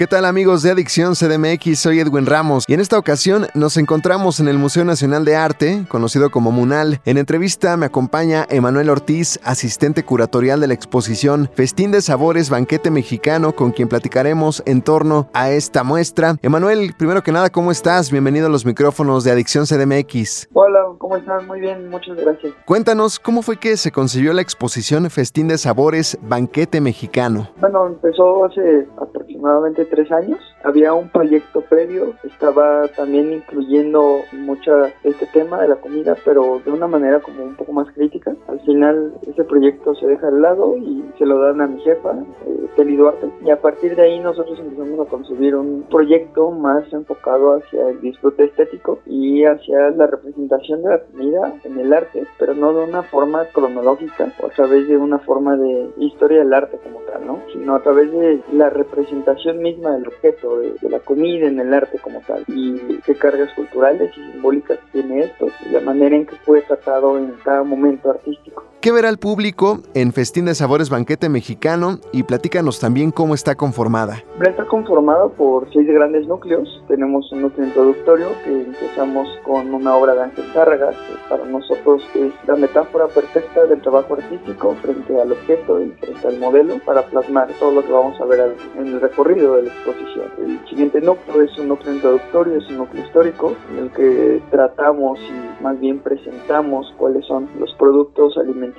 ¿Qué tal amigos de Adicción CDMX? Soy Edwin Ramos y en esta ocasión nos encontramos en el Museo Nacional de Arte, conocido como MUNAL. En entrevista me acompaña Emanuel Ortiz, asistente curatorial de la exposición Festín de Sabores Banquete Mexicano, con quien platicaremos en torno a esta muestra. Emanuel, primero que nada, ¿cómo estás? Bienvenido a los micrófonos de Adicción CDMX. Hola, ¿cómo estás? Muy bien, muchas gracias. Cuéntanos, ¿cómo fue que se concibió la exposición Festín de Sabores Banquete Mexicano? Bueno, empezó hace aproximadamente tres años. Había un proyecto previo, estaba también incluyendo mucho este tema de la comida, pero de una manera como un poco más crítica. Al final ese proyecto se deja de lado y se lo dan a mi jefa, eh, Kelly Duarte, y a partir de ahí nosotros empezamos a concebir un proyecto más enfocado hacia el disfrute estético y hacia la representación de la comida en el arte, pero no de una forma cronológica o a través de una forma de historia del arte como tal, ¿no? Sino a través de la representación misma del objeto, de, de, la comida en el arte como tal, y qué cargas culturales y simbólicas tiene esto, y la manera en que fue tratado en cada momento artístico. ¿Qué verá el público en Festín de Sabores Banquete Mexicano? Y platícanos también cómo está conformada. Está conformada por seis grandes núcleos. Tenemos un núcleo introductorio que empezamos con una obra de Ángel Zárraga, que para nosotros es la metáfora perfecta del trabajo artístico frente al objeto y frente al modelo para plasmar todo lo que vamos a ver en el recorrido de la exposición. El siguiente núcleo es un núcleo introductorio, es un núcleo histórico en el que tratamos y más bien presentamos cuáles son los productos alimentarios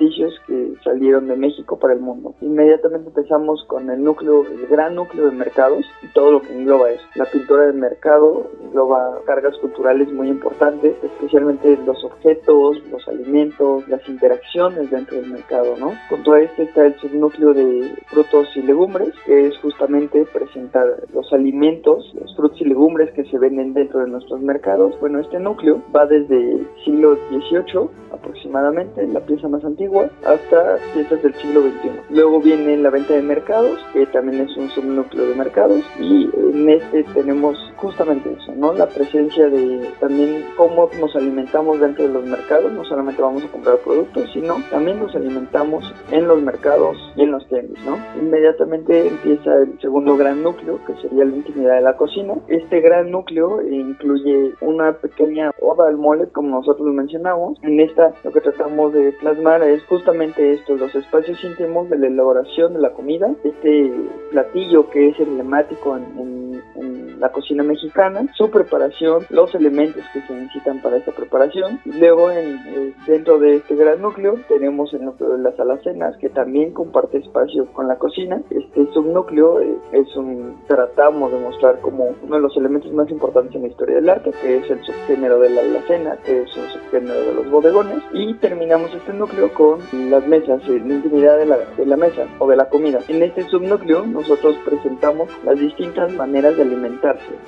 que salieron de México para el mundo. Inmediatamente empezamos con el núcleo, el gran núcleo de mercados y todo lo que engloba eso. La pintura del mercado engloba cargas culturales muy importantes, especialmente los objetos, los alimentos, las interacciones dentro del mercado, ¿no? Con todo esto está el subnúcleo de frutos y legumbres, que es justamente presentar los alimentos, los frutos y legumbres que se venden dentro de nuestros mercados. Bueno, este núcleo va desde siglo XVIII aproximadamente, la pieza más antigua hasta piezas del siglo XXI. Luego viene la venta de mercados, que también es un subnúcleo de mercados, y en este tenemos justamente eso, ¿no? La presencia de también cómo nos alimentamos dentro de los mercados, no solamente vamos a comprar productos, sino también nos alimentamos en los mercados y en los tenis, ¿no? Inmediatamente empieza el segundo gran núcleo, que sería la intimidad de la cocina. Este gran núcleo incluye una pequeña oda al mole, como nosotros lo mencionamos. En esta lo que tratamos de plasmar es justamente esto, los espacios íntimos de la elaboración de la comida, este platillo que es emblemático en, la cocina mexicana, su preparación, los elementos que se necesitan para esta preparación. Luego en, eh, dentro de este gran núcleo tenemos el núcleo de las alacenas, que también comparte espacio con la cocina. Este subnúcleo eh, es un, tratamos de mostrar como uno de los elementos más importantes en la historia del arte, que es el subgénero de la alacena, que es un subgénero de los bodegones. Y terminamos este núcleo con las mesas, eh, la intimidad de la, de la mesa o de la comida. En este subnúcleo nosotros presentamos las distintas maneras de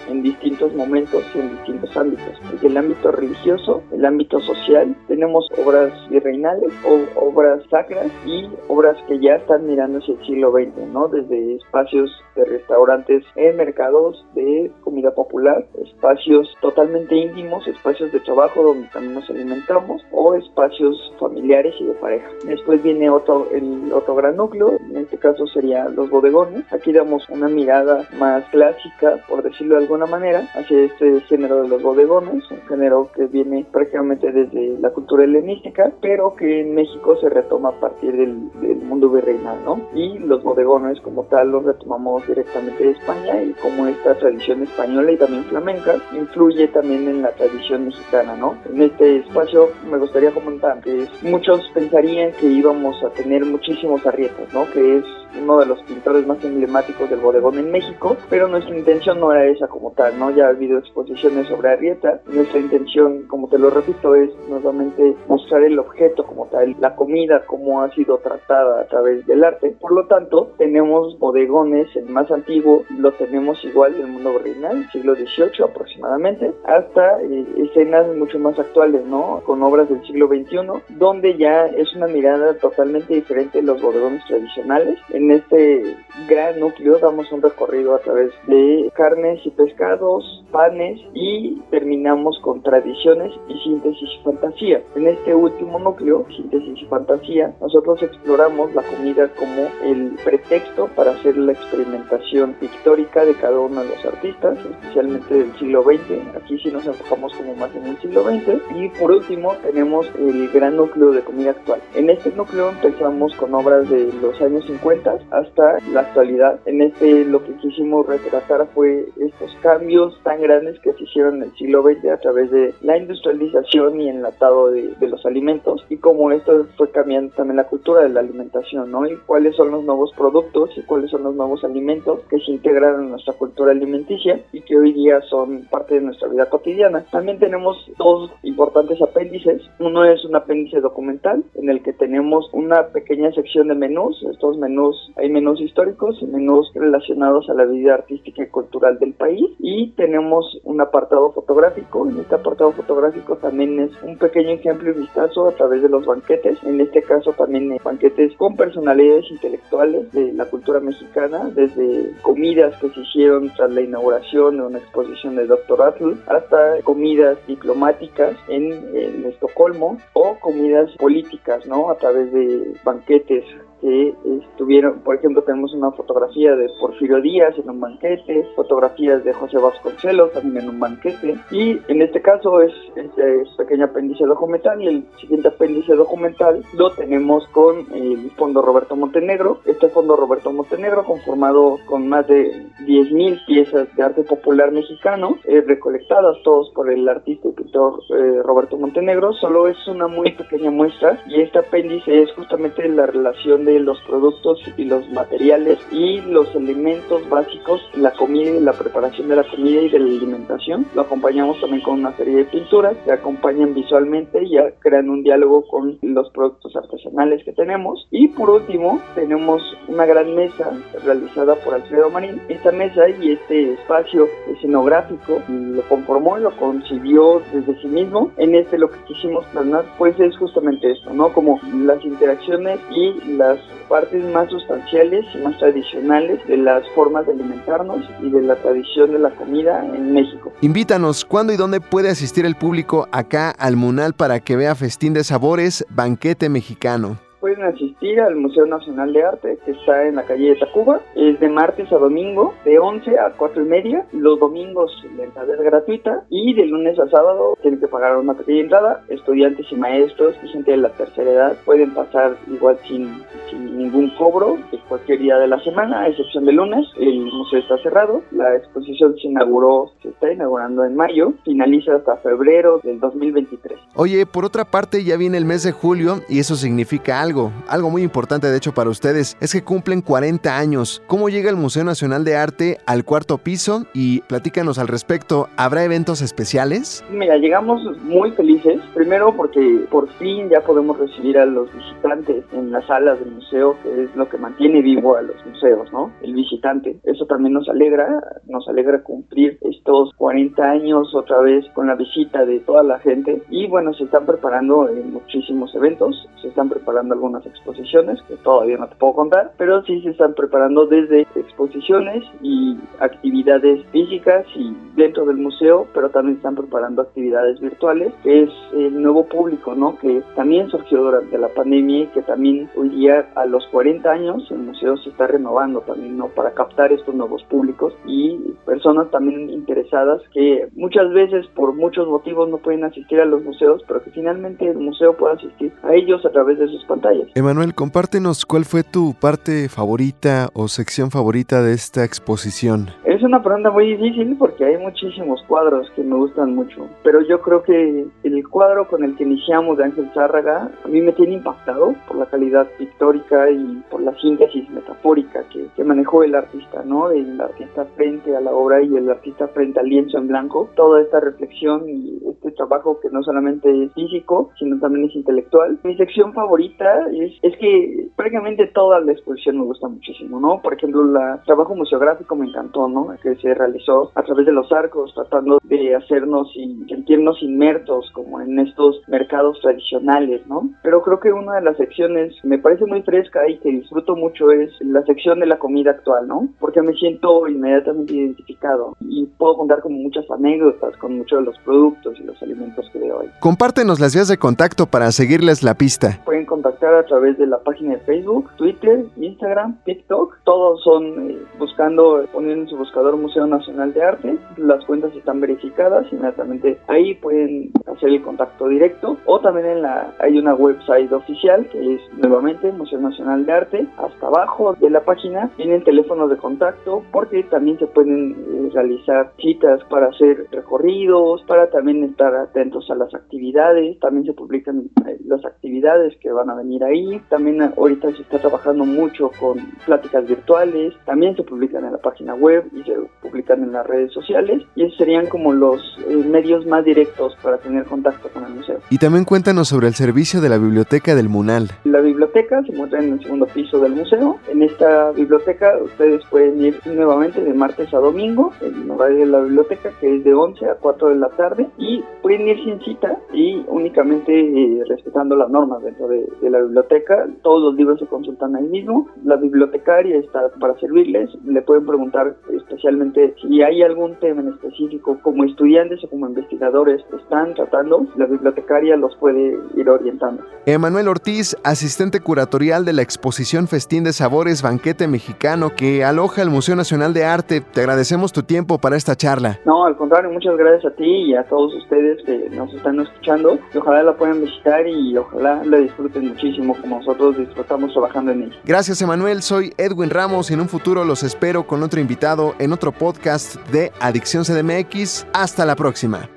en distintos momentos y en distintos ámbitos. Desde el ámbito religioso, el ámbito social, tenemos obras virreinales o obras sacras y obras que ya están mirando hacia el siglo XX, ¿no? Desde espacios de restaurantes en mercados de comida popular, espacios totalmente íntimos, espacios de trabajo donde también nos alimentamos o espacios familiares y de pareja. Después viene otro, el otro gran núcleo, en este caso sería los bodegones. Aquí damos una mirada más clásica, por decirlo de alguna manera, hacia este género de los bodegones, un género que viene prácticamente desde la cultura helenística, pero que en México se retoma a partir del, del mundo virreinal, ¿no? Y los bodegones como tal los retomamos directamente de España y como esta tradición española y también flamenca influye también en la tradición mexicana, ¿no? En este espacio me gustaría comentar que muchos pensarían que íbamos a tener muchísimos arrietos, ¿no? Que es uno de los pintores más emblemáticos del bodegón en México, pero nuestra intención no era esa como tal, ¿no? Ya ha habido exposiciones sobre Arrieta, nuestra intención, como te lo repito, es nuevamente mostrar el objeto como tal, la comida, cómo ha sido tratada a través del arte. Por lo tanto, tenemos bodegones, el más antiguo lo tenemos igual del mundo original, siglo XVIII aproximadamente, hasta eh, escenas mucho más actuales, ¿no? Con obras del siglo XXI, donde ya es una mirada totalmente diferente de los bodegones tradicionales. En este gran núcleo damos un recorrido a través de carnes y pescados, panes y terminamos con tradiciones y síntesis y fantasía. En este último núcleo, síntesis y fantasía, nosotros exploramos la comida como el pretexto para hacer la experimentación pictórica de cada uno de los artistas, especialmente del siglo XX. Aquí sí nos enfocamos como más en el siglo XX. Y por último tenemos el gran núcleo de comida actual. En este núcleo empezamos con obras de los años 50 hasta la actualidad. En este lo que quisimos retratar fue estos cambios tan grandes que se hicieron en el siglo XX a través de la industrialización y enlatado de, de los alimentos y cómo esto fue cambiando también la cultura de la alimentación, ¿no? Y cuáles son los nuevos productos y cuáles son los nuevos alimentos que se integran en nuestra cultura alimenticia y que hoy día son parte de nuestra vida cotidiana. También tenemos dos importantes apéndices. Uno es un apéndice documental en el que tenemos una pequeña sección de menús. Estos menús, hay menús históricos y menús relacionados a la vida artística y cultural del país. Y tenemos un apartado fotográfico. En este apartado fotográfico también es un pequeño ejemplo y vistazo a través de los banquetes. En este caso también banquetes con personalidades intelectuales de la cultura mexicana, desde comidas que se hicieron tras la inauguración de una exposición de Dr. Atle, hasta comidas diplomáticas en, en Estocolmo o comidas políticas, ¿no? A través de banquetes estuvieron, por ejemplo, tenemos una fotografía de Porfirio Díaz en un banquete, fotografías de José Vasconcelos también en un banquete, y en este caso es este pequeño apéndice documental, y el siguiente apéndice documental lo tenemos con el Fondo Roberto Montenegro, este Fondo Roberto Montenegro conformado con más de 10.000 piezas de arte popular mexicano, eh, recolectadas todos por el artista y pintor eh, Roberto Montenegro, solo es una muy pequeña muestra, y este apéndice es justamente la relación de los productos y los materiales y los elementos básicos, la comida y la preparación de la comida y de la alimentación. Lo acompañamos también con una serie de pinturas que acompañan visualmente y ya crean un diálogo con los productos artesanales que tenemos. Y por último, tenemos una gran mesa realizada por Alfredo Marín. Esta mesa y este espacio escenográfico lo conformó y lo concibió desde sí mismo. En este lo que quisimos planear pues es justamente esto, ¿no? Como las interacciones y las partes más sustanciales y más tradicionales de las formas de alimentarnos y de la tradición de la comida en México. Invítanos, ¿cuándo y dónde puede asistir el público acá al Munal para que vea Festín de Sabores, Banquete Mexicano? Pueden asistir al Museo Nacional de Arte, que está en la calle de Tacuba. Es de martes a domingo, de 11 a 4 y media. Los domingos la entrada es gratuita y de lunes a sábado tienen que pagar una pequeña entrada. Estudiantes y maestros y gente de la tercera edad pueden pasar igual sin, sin ningún cobro de cualquier día de la semana, a excepción de lunes. El museo está cerrado. La exposición se inauguró, se está inaugurando en mayo, finaliza hasta febrero del 2023. Oye, por otra parte ya viene el mes de julio y eso significa algo algo, muy importante de hecho para ustedes, es que cumplen 40 años. ¿Cómo llega el Museo Nacional de Arte al cuarto piso? Y platícanos al respecto, ¿habrá eventos especiales? Mira, llegamos muy felices, primero porque por fin ya podemos recibir a los visitantes en las salas del museo, que es lo que mantiene vivo a los museos, ¿no? El visitante. Eso también nos alegra, nos alegra cumplir estos 40 años otra vez con la visita de toda la gente. Y bueno, se están preparando muchísimos eventos, se están preparando algunas exposiciones que todavía no te puedo contar, pero sí se están preparando desde exposiciones y actividades físicas y dentro del museo, pero también están preparando actividades virtuales, que es el nuevo público, ¿no? Que también surgió durante la pandemia y que también hoy día a los 40 años el museo se está renovando también, ¿no? Para captar estos nuevos públicos y personas también interesadas que muchas veces por muchos motivos no pueden asistir a los museos, pero que finalmente el museo puede asistir a ellos a través de sus pantallas. Emanuel, compártenos cuál fue tu parte favorita o sección favorita de esta exposición. Es una pregunta muy difícil porque hay muchísimos cuadros que me gustan mucho, pero yo creo que el cuadro con el que iniciamos de Ángel Zárraga a mí me tiene impactado por la calidad pictórica y por la síntesis metafórica que, que manejó el artista, ¿no? El artista frente a la obra y el artista frente al lienzo en blanco, toda esta reflexión y este trabajo que no solamente es físico, sino también es intelectual. Mi sección favorita es, es que prácticamente toda la exposición me gusta muchísimo, ¿no? Por ejemplo, el trabajo museográfico me encantó, ¿no? Que se realizó a través de los arcos, tratando de hacernos y sentirnos inmersos como en estos mercados tradicionales, ¿no? Pero creo que una de las secciones me parece muy fresca y que disfruto mucho es la sección de la comida actual, ¿no? Porque me siento inmediatamente identificado y puedo contar con muchas anécdotas con muchos de los productos y los alimentos que veo hoy. Compártenos las vías de contacto para seguirles la pista. Pueden contactar a través de la página de Facebook, Twitter, Instagram, TikTok. Todos son eh, buscando, poniendo en su buscador Museo Nacional de Arte. Las cuentas están verificadas. Inmediatamente ahí pueden hacer el contacto directo. O también en la hay una website oficial que es nuevamente Museo Nacional de Arte. Hasta abajo de la página tienen teléfonos de contacto porque también se pueden eh, realizar citas para hacer recorridos, para también estar atentos a las actividades. También se publican eh, las actividades que van a venir ahí. También ahorita se está trabajando mucho con pláticas virtuales. También se publican en la página web y se publican en las redes sociales. Y esos serían como los eh, medios más directos para tener contacto con el museo. Y también cuéntanos sobre el servicio de la biblioteca del Munal. La biblioteca se encuentra en el segundo piso del museo. En esta biblioteca ustedes pueden ir nuevamente de martes a domingo, el horario de la biblioteca que es de 11 a 4 de la tarde y pueden ir sin cita y únicamente eh, respetando las normas dentro de, de, la biblioteca. Todos los libros se consultan ahí mismo. La bibliotecaria está para servirles. Le pueden preguntar especialmente si hay algún tema en específico como estudiantes o como investigadores están tratando. La bibliotecaria los puede ir orientando. Emanuel Ortiz, asistente curatorial de la exposición Festín de Sabores Banquete Mexicano que aloja el Museo Nacional de Arte. Te agradecemos tu tiempo para esta charla. No, al contrario, muchas gracias a ti y a todos ustedes que nos están escuchando. Y ojalá la puedan visitar y ojalá la disfruten muchísimo como nosotros disfrutamos trabajando en ella. Gracias, Emanuel. Soy Edwin Ramos y en un futuro los espero con otro invitado en otro podcast de Adicción CDMX. Hasta la próxima.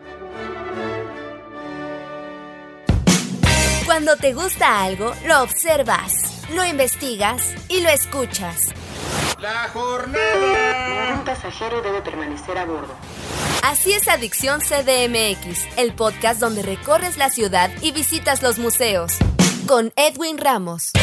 Cuando te gusta algo, lo observas, lo investigas y lo escuchas. La jornada. Ningún pasajero debe permanecer a bordo. Así es Adicción CDMX, el podcast donde recorres la ciudad y visitas los museos. Con Edwin Ramos.